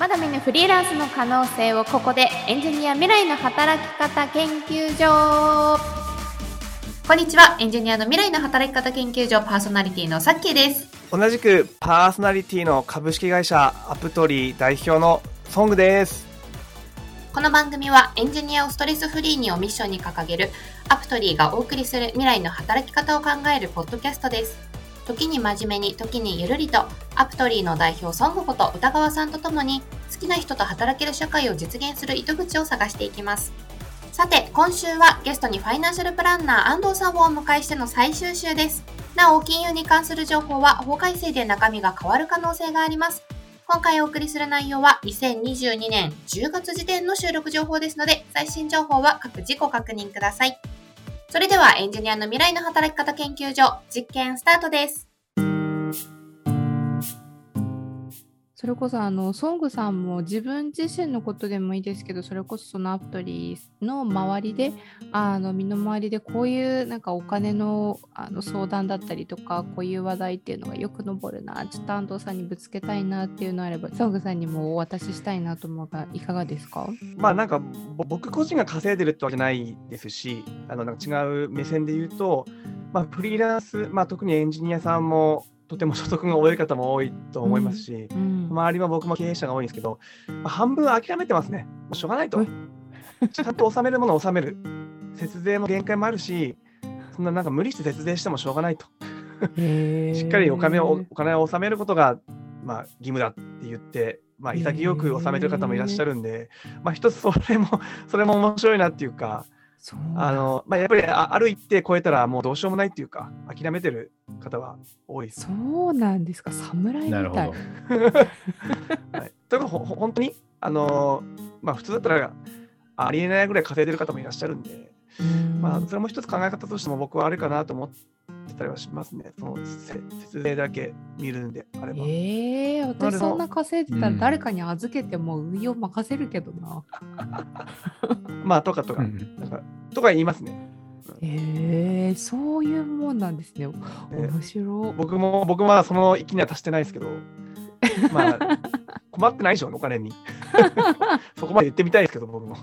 まだ見ぬフリーランスの可能性をここでエンジニア未来の働き方研究所。こんにちは。エンジニアの未来の働き方研究所パーソナリティのさっきーです。同じくパーソナリティの株式会社アプトリー代表のソングです。この番組はエンジニアをストレスフリーにをミッションに掲げるアプトリーがお送りする未来の働き方を考えるポッドキャストです時に真面目に時にゆるりとアプトリーの代表ソングこと歌川さんとともに好きな人と働ける社会を実現する糸口を探していきます。さて今週はゲストにファイナンシャルプランナー安藤さんをお迎えしての最終週です。なお金融に関する情報は法改正で中身が変わる可能性があります。今回お送りする内容は2022年10月時点の収録情報ですので最新情報は各自己確認ください。それではエンジニアの未来の働き方研究所実験スタートです。それこそあのソングさんも自分自身のことでもいいですけどそれこそそのアプリの周りであの身の回りでこういうなんかお金のあの相談だったりとかこういう話題っていうのがよく上るなちょっと安藤さんにぶつけたいなっていうのあればソングさんにもお渡ししたいなと思うがいかがですか？まあなんか僕個人が稼いでるってわけないですしあのなんか違う目線で言うと、まあ、フリーランス、まあ、特にエンジニアさんもとても所得が多い方も多いと思いますし、周りは僕も経営者が多いんですけど、まあ、半分諦めてますね。もうしょうがないと。ちゃんと納めるものを納める。節税も限界もあるし、そんななんか無理して節税してもしょうがないと。しっかりお金をお金を納めることが、まあ、義務だって言って、まあ、潔く納めてる方もいらっしゃるんで、まあ、一つそれも、それも面白いなっていうか、あのまあ、やっぱりある一定超えたらもうどうしようもないっていうか諦めてる方は多い。そうなんですか侍みたい。はい、というか本当にあの、まあ、普通だったらありえないぐらい稼いでる方もいらっしゃるんで、んまあ、それも一つ考え方としても僕はあるかなと思ってたりはしますね。その節税だけ見るんであれば。ええー、私そんな稼いでたら誰かに預けても運用任せるけどな。まあとかとか、なんかとか言いますね。えー、そういうもんなんですね。面白い。僕も僕はその域には達してないですけど、まあ 困ってないでしょお金に。そこまで言ってみたいですけど僕も。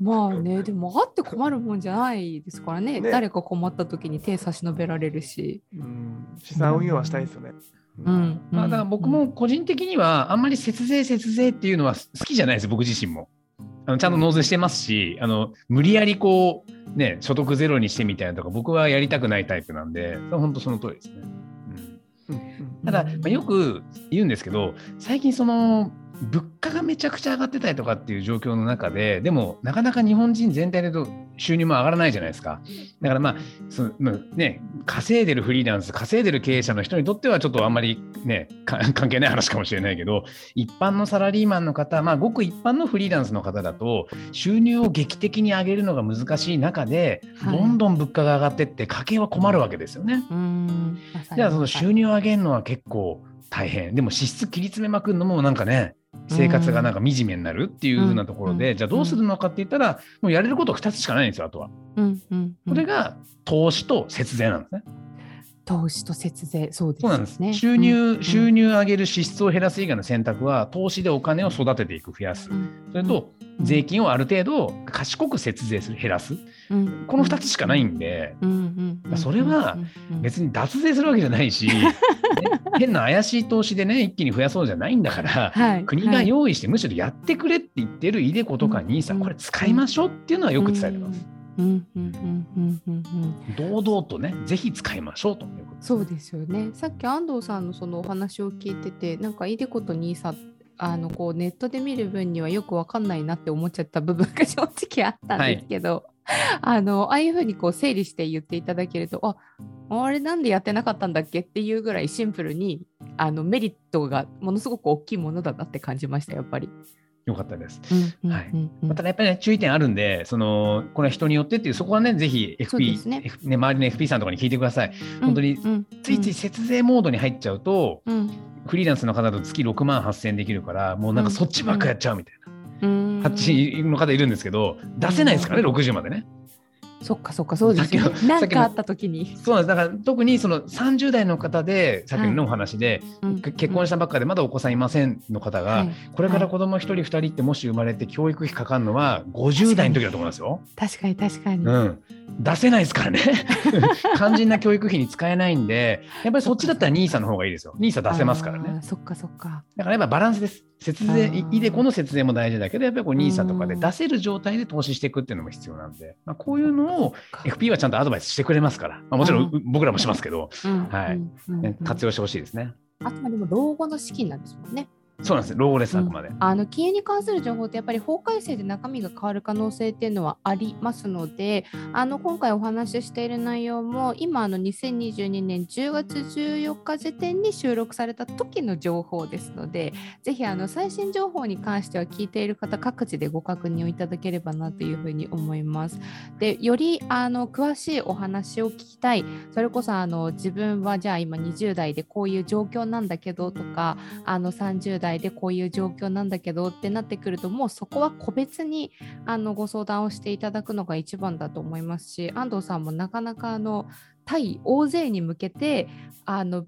まあねでもあって困るもんじゃないですからね。ね誰か困った時に手差し伸べられるし。うん資産運用はしたいですよね。うん、まあ、だから僕も個人的にはあんまり節税節税っていうのは好きじゃないです僕自身も。あのちゃんと納税してますし、あの無理やりこう、ね、所得ゼロにしてみたいなとか、僕はやりたくないタイプなんで、本当その通りですね。うん、ただ、まあ、よく言うんですけど、最近その物価がめちゃくちゃ上がってたりとかっていう状況の中で、でもなかなか日本人全体で収入も上がらないじゃないですか。だからまあ、そのね、稼いでるフリーランス、稼いでる経営者の人にとってはちょっとあんまりね、関係ない話かもしれないけど、一般のサラリーマンの方、まあ、ごく一般のフリーランスの方だと、収入を劇的に上げるのが難しい中で、はい、どんどん物価が上がってって、家計は困るわけですよね。じゃあ、その収入を上げるのは結構大変。でも支出切り詰めまくるのもなんかね、生活がなんか惨めになるっていうふうなところで、うん、じゃあどうするのかって言ったら、もうやれること2つしかないんですよ、あとは。うん。うん、これが投資と節税なんですね。投資と節税、そうですね。す。収入、うん、収入上げる支出を減らす以外の選択は、投資でお金を育てていく、増やす。それと、税金をある程度賢く節税する、減らす。この2つしかないんで、それは別に脱税するわけじゃないし、変な怪しい投資でね、一気に増やそうじゃないんだから、はい、国が用意して、むしろやってくれって言ってるイデコとかにさ、これ使いましょうっていうのはよく伝えてます。堂々とね、ぜひ使いましょうということそうですよね。さっき安藤さんのそのお話を聞いてて、なんかイデコとニーサあのこうネットで見る分にはよくわかんないなって思っちゃった部分が正直あったんですけど、はい、あのああいうふうにこう整理して言っていただけるとああれなんでやってなかったんだっけっていうぐらいシンプルにあのメリットがものすごく大きいものだなって感じましたやっぱり。よかったです。はい。また、ね、やっぱりね、注意点あるんで、その、これは人によってっていう、そこはね、ぜひ FP、ね、F、ね、周りの FP さんとかに聞いてください。本当に、ついつい節税モードに入っちゃうと、うん、フリーランスの方だと月6万8000円できるから、もうなんかそっちばっかやっちゃうみたいな。うん、8の方いるんですけど、出せないですからね、60までね。そっかそっかそうですよ、ね。何かあった時に。そうなんです。だから特にその30代の方でさっきのお話で、うん結婚したばっかでまだお子さんいませんの方が、はいこれから子供一人二人ってもし生まれて教育費かかるのは50代の時だと思いますよ。確かに確かに。うん、出せないですからね。肝心な教育費に使えないんで、やっぱりそっちだったら NISA の方がいいですよ。NISA 出せますからあね。ーそっかそっか。だからやっぱバランスです。節税、あーイデコの節税も大事だけど、やっぱりこう NISA とかでうん出せる状態で投資していくっていうのも必要なんで、まあ、こういうのをそっか。FP はちゃんとアドバイスしてくれますから、まあ、もちろん僕らもしますけど、うん。はい。活用してほしいですね。あくまでも老後の資金なんですもんね。そうなんです。老後です、あくまで。あの金融に関する情報ってやっぱり法改正で中身が変わる可能性っていうのはありますのであの今回お話ししている内容も今あの2022年10月14日時点に収録された時の情報ですのでぜひあの最新情報に関しては聞いている方各自でご確認をいただければなというふうに思います。でよりあの詳しいお話を聞きたいそれこそあの自分はじゃあ今20代でこういう状況なんだけどとかあの30代でこういう状況なんだけどってなってくるともうそこは個別にあのご相談をしていただくのが一番だと思いますし安藤さんもなかなかあの対大勢に向けてあの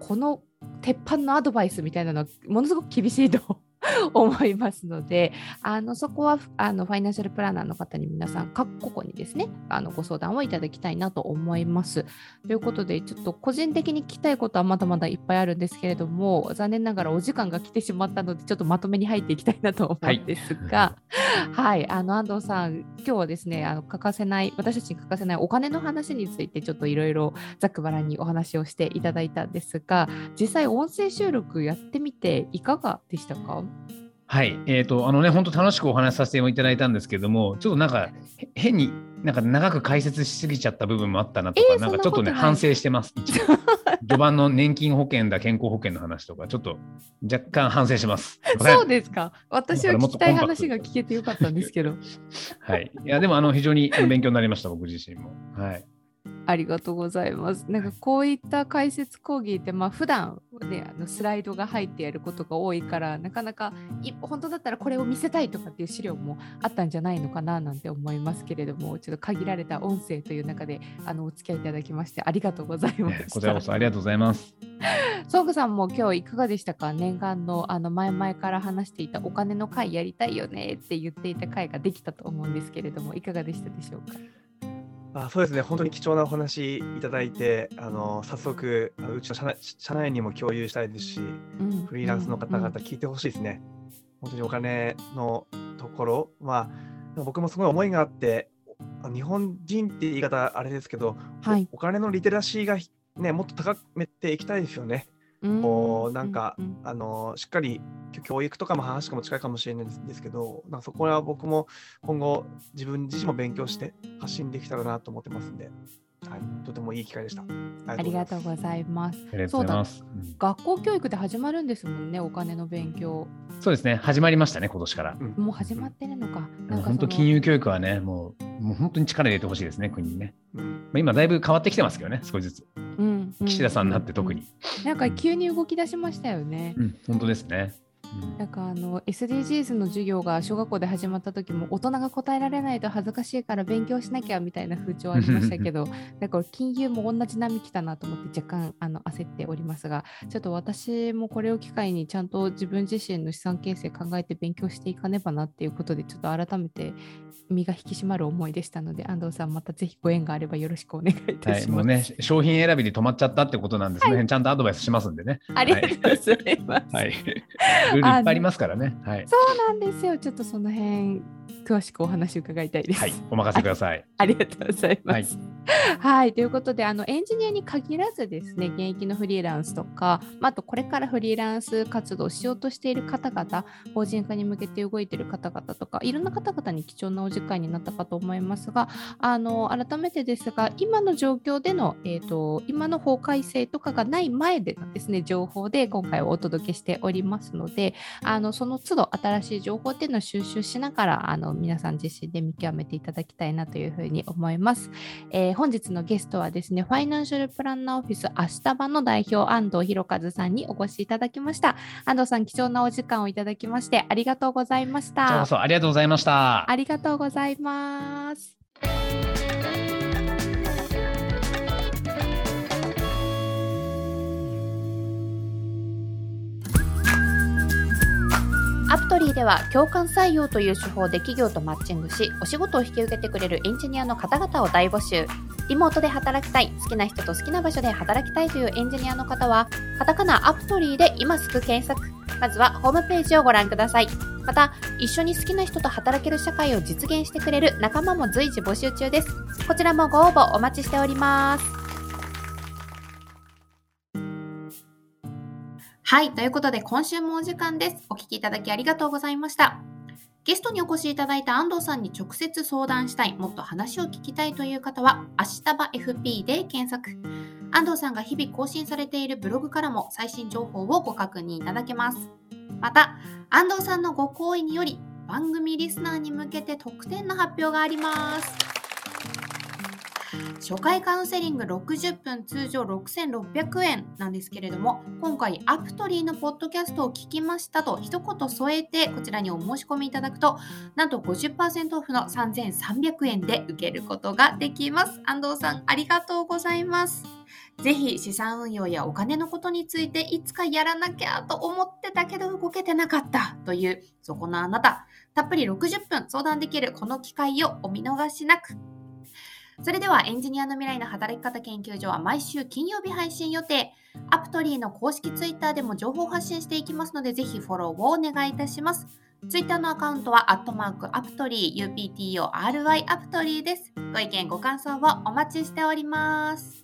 この鉄板のアドバイスみたいなのはものすごく厳しいと 思いますのであのそこはあのファイナンシャルプランナーの方に皆さん各個々にですねあのご相談をいただきたいなと思います。ということでちょっと個人的に聞きたいことはまだまだいっぱいあるんですけれども残念ながらお時間が来てしまったのでちょっとまとめに入っていきたいなと思うんですが、はい、あの安藤さん今日はですねあの欠かせない私たちに欠かせないお金の話についてちょっといろいろざっくばらんにお話をしていただいたんですが実際音声収録やってみていかがでしたか？はい。えっ、と、あのね、本当楽しくお話しさせていただいたんですけども、ちょっとなんか、へ変に、なんか長く解説しすぎちゃった部分もあったなとか、えーなんかちょっとね、反省してます。序盤の年金保険だ、健康保険の話とか、ちょっと若干反省します。そうですか私は聞きたい話が聞けてよかったんですけどはい。いや、でも、あの、非常に勉強になりました、僕自身も。はい。ありがとうございます。なんかこういった解説講義ってまあ普段ねあのスライドが入ってやることが多いからなかなかい本当だったらこれを見せたいとかっていう資料もあったんじゃないのかななんて思いますけれどもちょっと限られた音声という中であのお付き合いいただきましてありがとうございまねしこちらこた。そありがとうございます。ソングさんも今日いかがでしたか？念願のあの前々から話していたお金の会やりたいよねって言っていた会ができたと思うんですけれどもいかがでしたでしょうか？あそうですね、本当に貴重なお話いただいて、あの早速あのうちの社内社内にも共有したいですし、うん。フリーランスの方々うん聞いてほしいですね。本当にお金のところ。は、僕もすごい思いがあって、日本人って言い方あれですけど、はい。お金のリテラシーが、ね、もっと高めていきたいですよね。こうなんかうんあのしっかり教育とかも話かも近いかもしれないんですけど、なんかそこは僕も今後自分自身も勉強して発信できたらなと思ってますんで、はい、とてもいい機会でした。ありがとうございます。ありがとうございます。うん学校教育で始まるんですもんね、お金の勉強。そうですね、始まりましたね、今年から。うんもう始まってるのか。なんか本当、金融教育はね、もう、もう本当に力入れてほしいですね、国にね。うんまあ、今、だいぶ変わってきてますけどね、少しずつ。うんうん岸田さんになって特に。なんか急に動き出しましたよね。うん、本当ですね。うんなんかあの SDGs の授業が小学校で始まった時も大人が答えられないと恥ずかしいから勉強しなきゃみたいな風潮ありましたけど なんか金融も同じ波来たなと思って若干あの焦っておりますがちょっと私もこれを機会にちゃんと自分自身の資産形成考えて勉強していかねばなっていうことでちょっと改めて身が引き締まる思いでしたので安藤さんまたぜひご縁があればよろしくお願いいたはい、します。もうね、商品選びで止まっちゃったってことなんで、その辺ちゃんとアドバイスしますんでね。ありがとうございます。はい。ル いっぱいありますからね。はい。そうなんですよ。ちょっとその辺詳しくお話伺いたいです。はい、お任せください。ありがとうございます。はい、ということであのエンジニアに限らずですね現役のフリーランスとか、まあ、あとこれからフリーランス活動をしようとしている方々法人化に向けて動いている方々とかいろんな方々に貴重なお時間になったかと思いますがあの改めてですが今の状況での、えー、と今の法改正とかがない前でのですね情報で今回はお届けしておりますのであのその都度新しい情報っていうのを収集しながらあの皆さん自身で見極めていただきたいなというふうに思います。えー本日のゲストはですね、ファイナンシャルプランナーオフィス明日場の代表、安藤博和さんにお越しいただきました。安藤さん、貴重なお時間をいただきまして、ありがとうございましたありがとうございました。ありがとうございます。では共感採用という手法で企業とマッチングしお仕事を引き受けてくれるエンジニアの方々を大募集。リモートで働きたい好きな人と好きな場所で働きたいというエンジニアの方はカタカナアプトリーで今すぐ検索。まずはホームページをご覧ください。また一緒に好きな人と働ける社会を実現してくれる仲間も随時募集中です。こちらもご応募お待ちしております。はいということで今週もお時間ですお聞きいただきありがとうございましたゲストにお越しいただいた安藤さんに直接相談したい、もっと話を聞きたいという方は、明日場 FP で検索。安藤さんが日々更新されているブログからも最新情報をご確認いただけます。また、安藤さんのご好意により、番組リスナーに向けて特典の発表があります。初回カウンセリング60分通常6600円なんですけれども今回アプトリーのポッドキャストを聞きましたと一言添えてこちらにお申し込みいただくとなんと50%オフの3300円で受けることができます。安藤さんありがとうございます。ぜひ資産運用やお金のことについていつかやらなきゃと思ってたけど動けてなかったというそこのあなた。たっぷり60分相談できるこの機会をお見逃しなく。それではエンジニアの未来の働き方研究所は毎週金曜日配信予定。アプトリーの公式ツイッターでも情報発信していきますので、ぜひフォローをお願いいたします。ツイッターのアカウントは、アットマークアプトリー、UPTORY アプトリーです。ご意見、ご感想をお待ちしております。